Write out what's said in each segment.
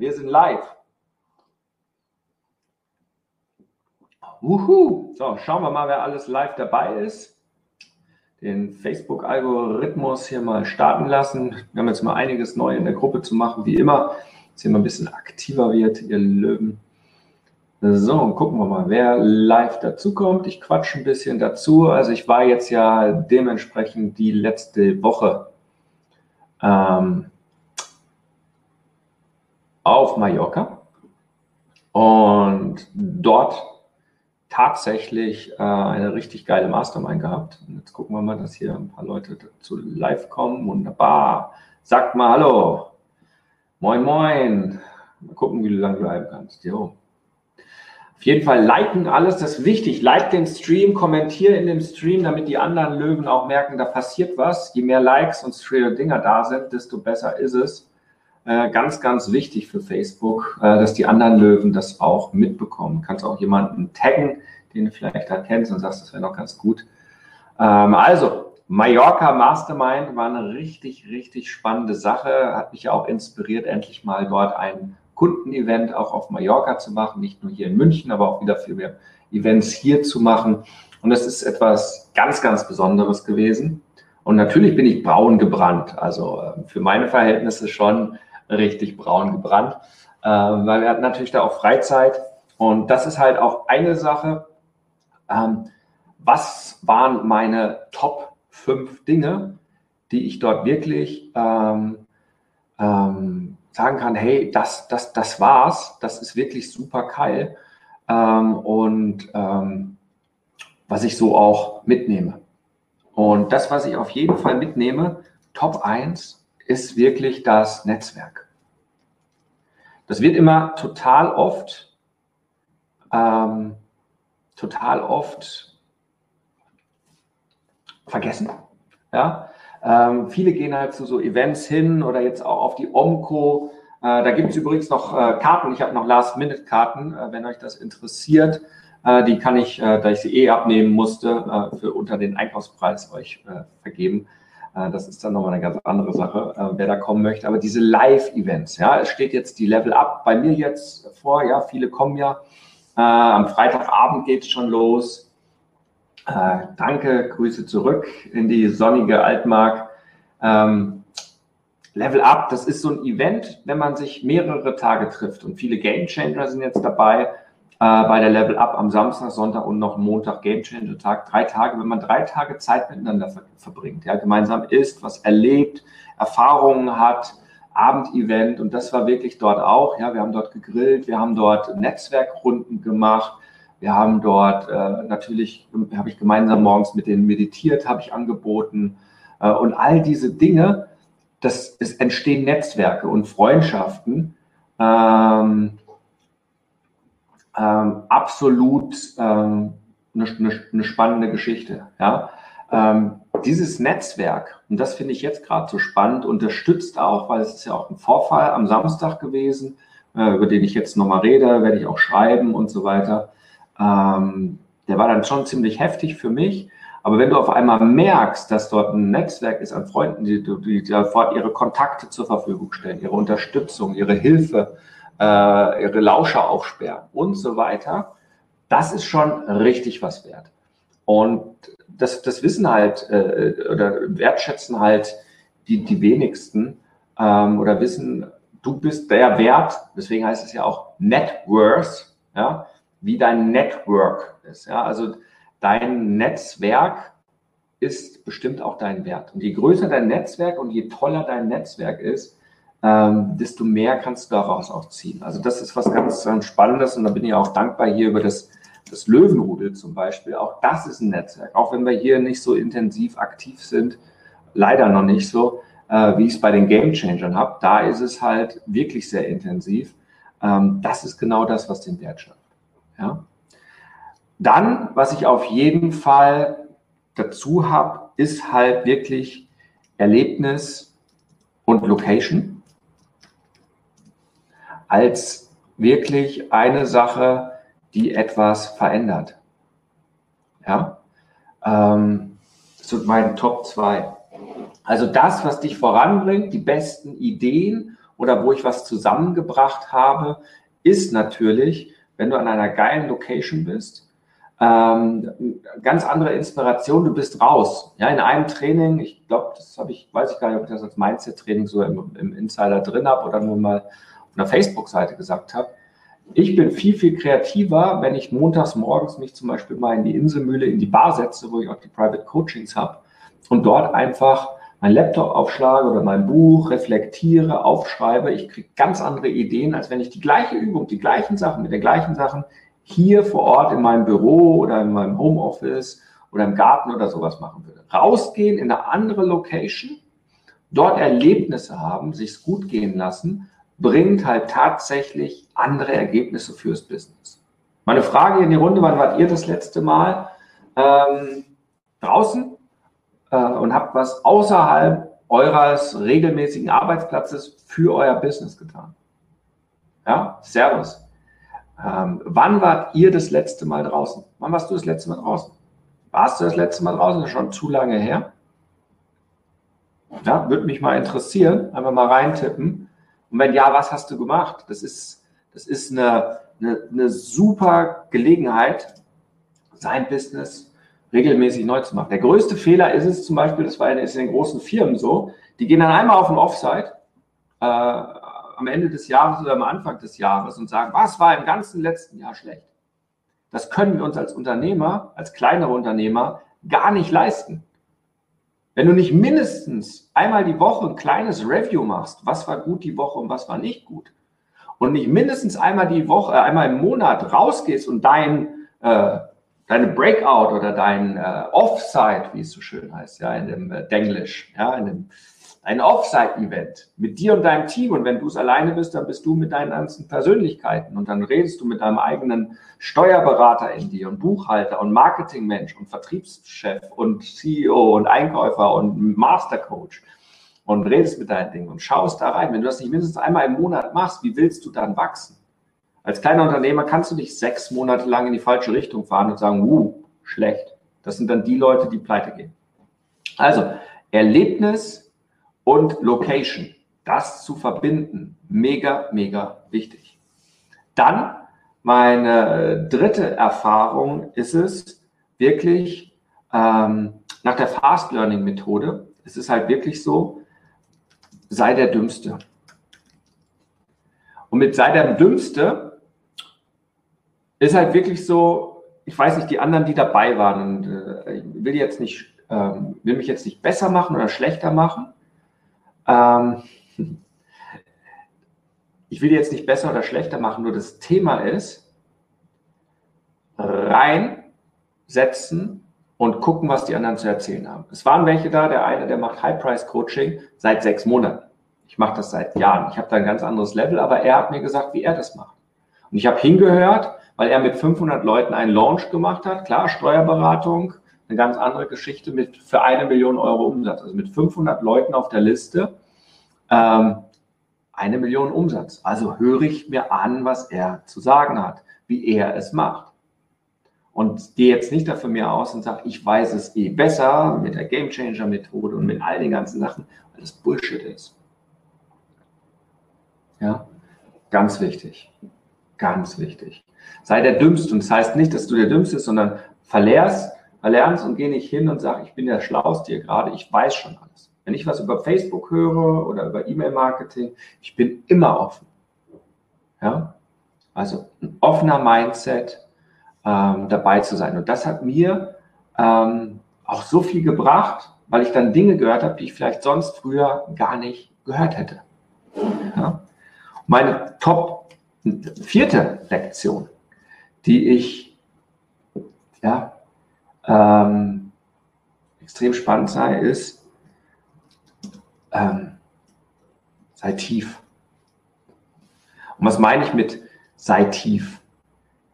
wir sind live. Wuhu! So, schauen wir mal, wer alles live dabei ist. Den Facebook-Algorithmus hier mal starten lassen. Wir haben jetzt mal einiges neu in der Gruppe zu machen, wie immer. Dass hier mal ein bisschen aktiver wird, ihr Löwen. So, gucken wir mal, wer live dazukommt. Ich quatsche ein bisschen dazu. Also ich war jetzt ja dementsprechend die letzte Woche ähm, auf Mallorca und dort tatsächlich äh, eine richtig geile Mastermind gehabt. Und jetzt gucken wir mal, dass hier ein paar Leute dazu live kommen. Wunderbar. Sagt mal Hallo. Moin, moin. Mal gucken, wie du lange bleiben kannst. Jo. Auf jeden Fall liken alles, das ist wichtig. Like den Stream, kommentiere in dem Stream, damit die anderen Löwen auch merken, da passiert was. Je mehr Likes und Dinger da sind, desto besser ist es. Äh, ganz, ganz wichtig für Facebook, äh, dass die anderen Löwen das auch mitbekommen. Du kannst auch jemanden taggen, den du vielleicht da kennst und sagst, das wäre noch ganz gut. Ähm, also, Mallorca Mastermind war eine richtig, richtig spannende Sache. Hat mich auch inspiriert, endlich mal dort ein Kundenevent auch auf Mallorca zu machen, nicht nur hier in München, aber auch wieder für mehr Events hier zu machen. Und das ist etwas ganz, ganz Besonderes gewesen. Und natürlich bin ich braun gebrannt, also äh, für meine Verhältnisse schon richtig braun gebrannt, äh, weil wir hatten natürlich da auch Freizeit. Und das ist halt auch eine Sache. Ähm, was waren meine Top 5 Dinge, die ich dort wirklich ähm, ähm, sagen kann, hey, das, das, das war's, das ist wirklich super geil ähm, und ähm, was ich so auch mitnehme. Und das, was ich auf jeden Fall mitnehme, Top 1, ist wirklich das Netzwerk. Das wird immer total oft, ähm, total oft vergessen. Ja? Ähm, viele gehen halt zu so Events hin oder jetzt auch auf die Omco. Äh, da gibt es übrigens noch äh, Karten. Ich habe noch Last-Minute-Karten, äh, wenn euch das interessiert. Äh, die kann ich, äh, da ich sie eh abnehmen musste, äh, für unter den Einkaufspreis euch vergeben. Das ist dann nochmal eine ganz andere Sache, wer da kommen möchte. Aber diese Live-Events, ja, es steht jetzt die Level Up bei mir jetzt vor. Ja, viele kommen ja. am Freitagabend geht es schon los. Äh, danke, Grüße zurück in die sonnige Altmark. Ähm, Level Up, das ist so ein Event, wenn man sich mehrere Tage trifft. Und viele Game Changer sind jetzt dabei äh, bei der Level Up am Samstag, Sonntag und noch Montag Game Changer Tag. Drei Tage, wenn man drei Tage Zeit miteinander ver verbringt, ja, gemeinsam isst, was erlebt, Erfahrungen hat, Abendevent. Und das war wirklich dort auch. Ja, wir haben dort gegrillt, wir haben dort Netzwerkrunden gemacht. Wir haben dort äh, natürlich, habe ich gemeinsam morgens mit denen meditiert, habe ich angeboten. Äh, und all diese Dinge, das es entstehen Netzwerke und Freundschaften. Ähm, ähm, absolut ähm, eine, eine, eine, spannende Geschichte. Ja? Ähm, dieses Netzwerk, und das finde ich jetzt gerade so spannend, unterstützt auch, weil es ist ja auch ein Vorfall am Samstag gewesen, äh, über den ich jetzt nochmal rede, werde ich auch schreiben und so weiter. Ähm, der war dann schon ziemlich heftig für mich. Aber wenn du auf einmal merkst, dass dort ein Netzwerk ist an Freunden, die, die, die ihre Kontakte zur Verfügung stellen, ihre Unterstützung, ihre Hilfe, äh, ihre Lauscher aufsperren und so weiter, das ist schon richtig was wert. Und das, das wissen halt äh, oder wertschätzen halt die, die wenigsten ähm, oder wissen, du bist der Wert, deswegen heißt es ja auch Net Worth, ja, wie dein Network ist. Ja? Also dein Netzwerk ist bestimmt auch dein Wert. Und je größer dein Netzwerk und je toller dein Netzwerk ist, ähm, desto mehr kannst du daraus auch ziehen. Also das ist was ganz, ganz Spannendes und da bin ich auch dankbar hier über das, das Löwenrudel zum Beispiel. Auch das ist ein Netzwerk. Auch wenn wir hier nicht so intensiv aktiv sind, leider noch nicht so, äh, wie ich es bei den Game Changern habe. Da ist es halt wirklich sehr intensiv. Ähm, das ist genau das, was den Wert schafft. Ja? Dann, was ich auf jeden Fall dazu habe, ist halt wirklich Erlebnis und Location als wirklich eine Sache, die etwas verändert. Ja, ähm, das sind meine Top 2. Also das, was dich voranbringt, die besten Ideen oder wo ich was zusammengebracht habe, ist natürlich, wenn du an einer geilen Location bist, ähm, ganz andere Inspiration, du bist raus. Ja, in einem Training, ich glaube, das habe ich, weiß ich gar nicht, ob ich das als Mindset-Training so im, im Insider drin habe oder nur mal einer Facebook-Seite gesagt habe. Ich bin viel, viel kreativer, wenn ich montags morgens mich zum Beispiel mal in die Inselmühle, in die Bar setze, wo ich auch die Private Coachings habe und dort einfach mein Laptop aufschlage oder mein Buch, reflektiere, aufschreibe. Ich kriege ganz andere Ideen, als wenn ich die gleiche Übung, die gleichen Sachen mit den gleichen Sachen hier vor Ort in meinem Büro oder in meinem Homeoffice oder im Garten oder sowas machen würde. Rausgehen in eine andere Location, dort Erlebnisse haben, sich's gut gehen lassen, bringt halt tatsächlich andere Ergebnisse fürs Business. Meine Frage in die Runde, wann wart ihr das letzte Mal ähm, draußen äh, und habt was außerhalb eures regelmäßigen Arbeitsplatzes für euer Business getan? Ja, Servus. Ähm, wann wart ihr das letzte Mal draußen? Wann warst du das letzte Mal draußen? Warst du das letzte Mal draußen? Das ist schon zu lange her. Ja, würde mich mal interessieren. Einfach mal reintippen. Und wenn ja, was hast du gemacht? Das ist, das ist eine, eine, eine super Gelegenheit, sein Business regelmäßig neu zu machen. Der größte Fehler ist es zum Beispiel, das war in, in den großen Firmen so, die gehen dann einmal auf den Offsite, äh, am Ende des Jahres oder am Anfang des Jahres und sagen, was war im ganzen letzten Jahr schlecht? Das können wir uns als Unternehmer, als kleinere Unternehmer gar nicht leisten. Wenn du nicht mindestens einmal die Woche ein kleines Review machst, was war gut die Woche und was war nicht gut, und nicht mindestens einmal die Woche, äh, einmal im Monat rausgehst und dein, äh, deine Breakout oder dein äh, Offsite, wie es so schön heißt, ja, in dem äh, Denglisch, ja, in dem ein Offsite-Event mit dir und deinem Team. Und wenn du es alleine bist, dann bist du mit deinen ganzen Persönlichkeiten. Und dann redest du mit deinem eigenen Steuerberater in dir und Buchhalter und Marketingmensch und Vertriebschef und CEO und Einkäufer und Mastercoach und redest mit deinen Dingen und schaust da rein. Wenn du das nicht mindestens einmal im Monat machst, wie willst du dann wachsen? Als kleiner Unternehmer kannst du nicht sechs Monate lang in die falsche Richtung fahren und sagen, uh, schlecht. Das sind dann die Leute, die pleite gehen. Also, Erlebnis und Location. Das zu verbinden, mega, mega wichtig. Dann meine dritte Erfahrung ist es wirklich ähm, nach der Fast Learning Methode. Es ist halt wirklich so, sei der Dümmste. Und mit sei der Dümmste ist halt wirklich so, ich weiß nicht, die anderen, die dabei waren, und äh, ich will jetzt nicht, ähm, will mich jetzt nicht besser machen oder schlechter machen, ähm, ich will jetzt nicht besser oder schlechter machen, nur das Thema ist, reinsetzen und gucken, was die anderen zu erzählen haben. Es waren welche da, der eine, der macht High-Price-Coaching seit sechs Monaten. Ich mache das seit Jahren. Ich habe da ein ganz anderes Level, aber er hat mir gesagt, wie er das macht. Und ich habe hingehört, weil er mit 500 Leuten einen Launch gemacht hat. Klar, Steuerberatung, eine ganz andere Geschichte mit für eine Million Euro Umsatz. Also mit 500 Leuten auf der Liste ähm, eine Million Umsatz. Also höre ich mir an, was er zu sagen hat, wie er es macht. Und gehe jetzt nicht dafür mir aus und sage, ich weiß es eh besser mit der Game Changer Methode und mit all den ganzen Sachen, weil das Bullshit ist. Ja, ganz wichtig. Ganz wichtig. Sei der Dümmste. Und das heißt nicht, dass du der Dümmste bist, sondern verlernst, verlernst und geh nicht hin und sag, ich bin der Schlauste hier gerade, ich weiß schon alles. Wenn ich was über Facebook höre oder über E-Mail-Marketing, ich bin immer offen. Ja? Also ein offener Mindset ähm, dabei zu sein. Und das hat mir ähm, auch so viel gebracht, weil ich dann Dinge gehört habe, die ich vielleicht sonst früher gar nicht gehört hätte. Ja? Meine Top vierte Lektion, die ich ja, ähm, extrem spannend sei, ist, ähm, sei tief. Und was meine ich mit sei tief?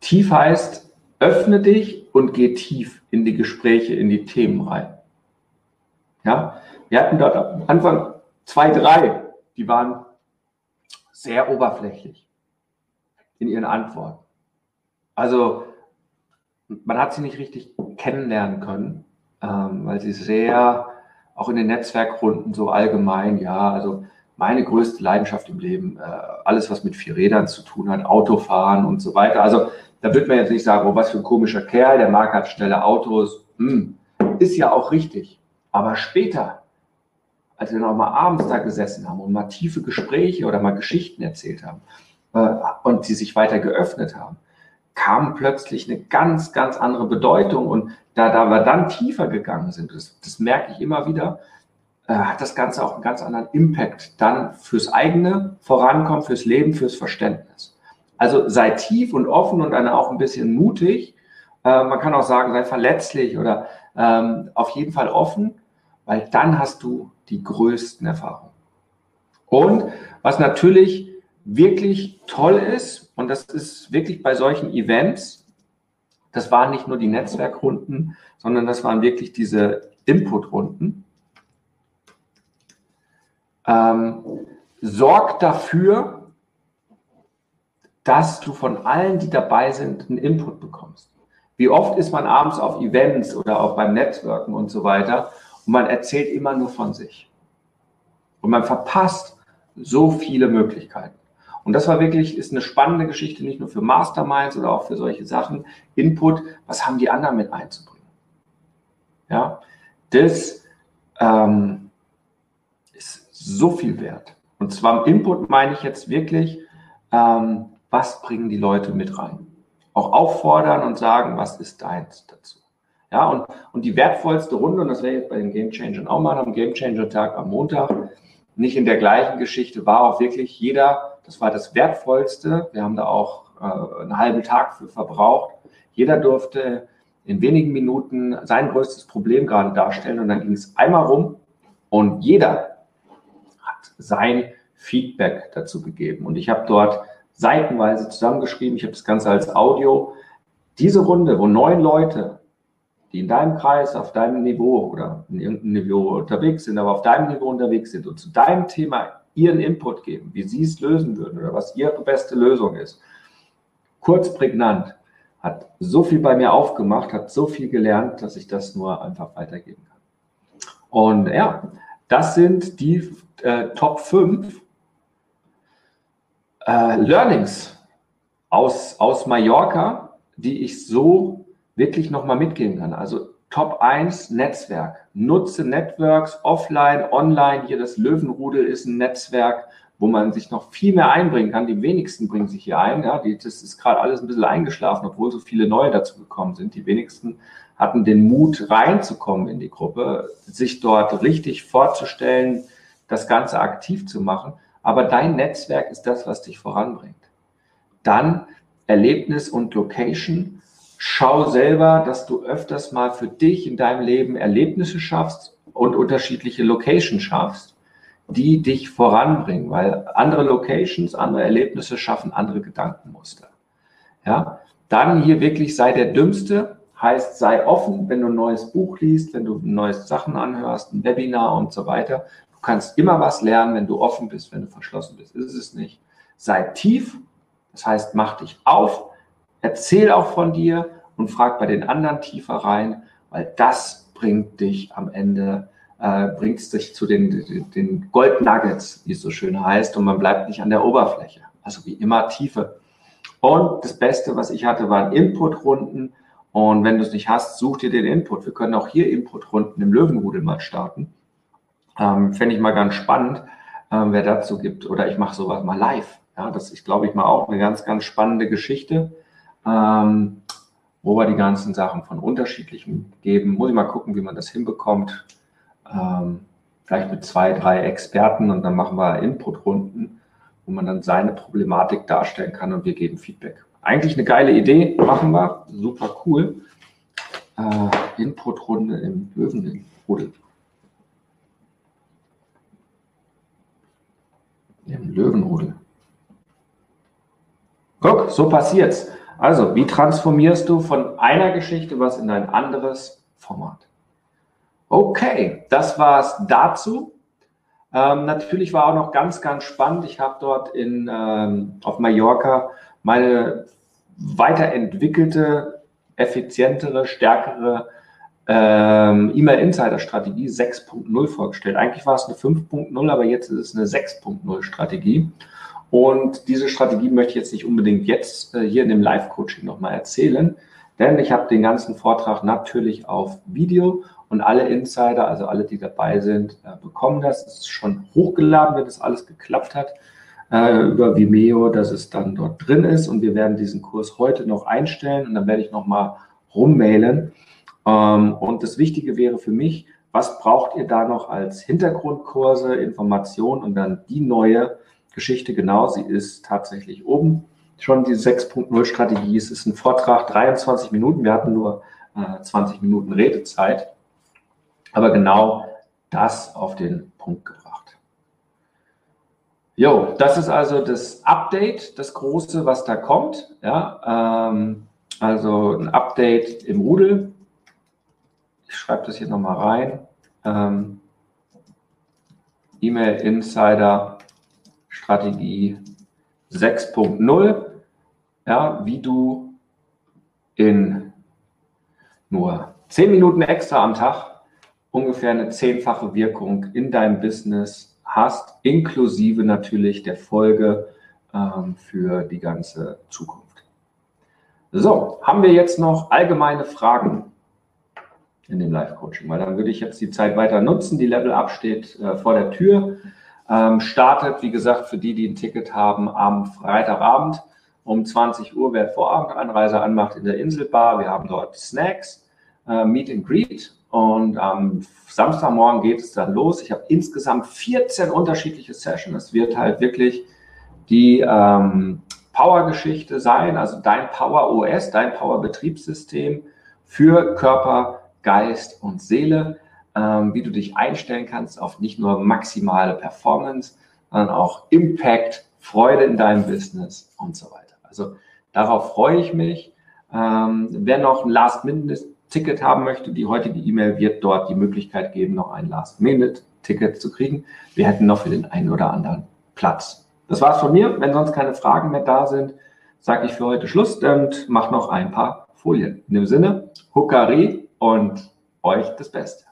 Tief heißt, öffne dich und geh tief in die Gespräche, in die Themen rein. Ja, wir hatten dort am Anfang zwei, drei, die waren sehr oberflächlich in ihren Antworten. Also man hat sie nicht richtig kennenlernen können, ähm, weil sie sehr auch in den Netzwerkrunden so allgemein, ja, also meine größte Leidenschaft im Leben, äh, alles was mit vier Rädern zu tun hat, Autofahren und so weiter. Also da wird man jetzt nicht sagen, oh, was für ein komischer Kerl, der mag hat schnelle Autos. Hm, ist ja auch richtig. Aber später, als wir noch mal abends da gesessen haben und mal tiefe Gespräche oder mal Geschichten erzählt haben äh, und sie sich weiter geöffnet haben, kam plötzlich eine ganz, ganz andere Bedeutung. Und da, da wir dann tiefer gegangen sind, das, das merke ich immer wieder, äh, hat das Ganze auch einen ganz anderen Impact dann fürs eigene Vorankommen, fürs Leben, fürs Verständnis. Also sei tief und offen und dann auch ein bisschen mutig. Äh, man kann auch sagen, sei verletzlich oder ähm, auf jeden Fall offen, weil dann hast du die größten Erfahrungen. Und was natürlich wirklich toll ist, und das ist wirklich bei solchen Events, das waren nicht nur die Netzwerkrunden, sondern das waren wirklich diese Inputrunden. Ähm, sorg dafür, dass du von allen, die dabei sind, einen Input bekommst. Wie oft ist man abends auf Events oder auch beim Netzwerken und so weiter und man erzählt immer nur von sich. Und man verpasst so viele Möglichkeiten. Und das war wirklich, ist eine spannende Geschichte, nicht nur für Masterminds oder auch für solche Sachen. Input, was haben die anderen mit einzubringen? Ja, das ähm, ist so viel wert. Und zwar im Input meine ich jetzt wirklich, ähm, was bringen die Leute mit rein? Auch auffordern und sagen, was ist deins dazu? Ja, und, und die wertvollste Runde, und das wäre jetzt bei den Game Changern auch mal am Game Changer Tag am Montag, nicht in der gleichen Geschichte, war auch wirklich jeder, das war das Wertvollste. Wir haben da auch äh, einen halben Tag für verbraucht. Jeder durfte in wenigen Minuten sein größtes Problem gerade darstellen und dann ging es einmal rum und jeder hat sein Feedback dazu gegeben. Und ich habe dort seitenweise zusammengeschrieben, ich habe das Ganze als Audio. Diese Runde, wo neun Leute, die in deinem Kreis, auf deinem Niveau oder in irgendeinem Niveau unterwegs sind, aber auf deinem Niveau unterwegs sind und zu deinem Thema ihren Input geben, wie sie es lösen würden oder was ihre beste Lösung ist. Kurz, prägnant, hat so viel bei mir aufgemacht, hat so viel gelernt, dass ich das nur einfach weitergeben kann. Und ja, das sind die äh, Top 5 äh, Learnings aus, aus Mallorca, die ich so wirklich nochmal mitgeben kann. Also Top 1 Netzwerk. Nutze Networks offline, online. Hier das Löwenrudel ist ein Netzwerk, wo man sich noch viel mehr einbringen kann. Die wenigsten bringen sich hier ein. Ja, die, das ist gerade alles ein bisschen eingeschlafen, obwohl so viele neue dazu gekommen sind. Die wenigsten hatten den Mut, reinzukommen in die Gruppe, sich dort richtig vorzustellen, das Ganze aktiv zu machen. Aber dein Netzwerk ist das, was dich voranbringt. Dann Erlebnis und Location. Schau selber, dass du öfters mal für dich in deinem Leben Erlebnisse schaffst und unterschiedliche Locations schaffst, die dich voranbringen, weil andere Locations, andere Erlebnisse schaffen andere Gedankenmuster. Ja, dann hier wirklich sei der Dümmste, heißt sei offen, wenn du ein neues Buch liest, wenn du neue Sachen anhörst, ein Webinar und so weiter kannst immer was lernen, wenn du offen bist, wenn du verschlossen bist. Ist es nicht. Sei tief, das heißt, mach dich auf, erzähl auch von dir und frag bei den anderen tiefer rein, weil das bringt dich am Ende, äh, bringt dich zu den, den Gold Nuggets, wie es so schön heißt, und man bleibt nicht an der Oberfläche. Also wie immer Tiefe. Und das Beste, was ich hatte, waren Input-Runden. Und wenn du es nicht hast, such dir den Input. Wir können auch hier Input-Runden im Löwenrudel mal starten. Ähm, Fände ich mal ganz spannend, ähm, wer dazu gibt. Oder ich mache sowas mal live. Ja, das ist, glaube ich, mal auch eine ganz, ganz spannende Geschichte, ähm, wo wir die ganzen Sachen von unterschiedlichen geben. Muss ich mal gucken, wie man das hinbekommt. Ähm, vielleicht mit zwei, drei Experten und dann machen wir Input-Runden, wo man dann seine Problematik darstellen kann und wir geben Feedback. Eigentlich eine geile Idee, machen wir. Super cool. Äh, Input-Runde im Löwenrudel. Im Löwenrudel. Guck, so passiert's. Also, wie transformierst du von einer Geschichte was in ein anderes Format? Okay, das war's dazu. Ähm, natürlich war auch noch ganz, ganz spannend. Ich habe dort in, ähm, auf Mallorca meine weiterentwickelte, effizientere, stärkere ähm, E-Mail-Insider-Strategie 6.0 vorgestellt. Eigentlich war es eine 5.0, aber jetzt ist es eine 6.0-Strategie. Und diese Strategie möchte ich jetzt nicht unbedingt jetzt äh, hier in dem Live-Coaching nochmal erzählen, denn ich habe den ganzen Vortrag natürlich auf Video und alle Insider, also alle, die dabei sind, äh, bekommen das. Es ist schon hochgeladen, wenn das alles geklappt hat äh, über Vimeo, dass es dann dort drin ist und wir werden diesen Kurs heute noch einstellen und dann werde ich nochmal rummailen. Ähm, und das Wichtige wäre für mich, was braucht ihr da noch als Hintergrundkurse, Informationen und dann die neue Geschichte genau, sie ist tatsächlich oben. Schon die 6.0 Strategie, es ist ein Vortrag, 23 Minuten, wir hatten nur äh, 20 Minuten Redezeit aber genau das auf den Punkt gebracht. Jo, das ist also das Update, das große, was da kommt. Ja, ähm, also ein Update im Rudel. Ich schreibe das hier nochmal rein. Ähm, E-Mail Insider Strategie 6.0. Ja, wie du in nur 10 Minuten extra am Tag ungefähr eine zehnfache Wirkung in deinem Business hast, inklusive natürlich der Folge ähm, für die ganze Zukunft. So, haben wir jetzt noch allgemeine Fragen in dem Live-Coaching? Weil dann würde ich jetzt die Zeit weiter nutzen. Die Level-Up steht äh, vor der Tür. Ähm, startet, wie gesagt, für die, die ein Ticket haben, am Freitagabend um 20 Uhr, wer Vorabendeinreise anmacht in der Inselbar. Wir haben dort Snacks, äh, Meet and Greet und am Samstagmorgen geht es dann los. Ich habe insgesamt 14 unterschiedliche Sessions. Es wird halt wirklich die ähm, Power-Geschichte sein, also dein Power OS, dein Power-Betriebssystem für Körper, Geist und Seele, ähm, wie du dich einstellen kannst auf nicht nur maximale Performance, sondern auch Impact, Freude in deinem Business und so weiter. Also darauf freue ich mich. Ähm, wer noch ein Last-Minute Ticket haben möchte, die heutige E-Mail wird dort die Möglichkeit geben, noch ein Last-Minute-Ticket zu kriegen. Wir hätten noch für den einen oder anderen Platz. Das war's von mir. Wenn sonst keine Fragen mehr da sind, sage ich für heute Schluss und mache noch ein paar Folien. In dem Sinne, Hukari und euch das Beste.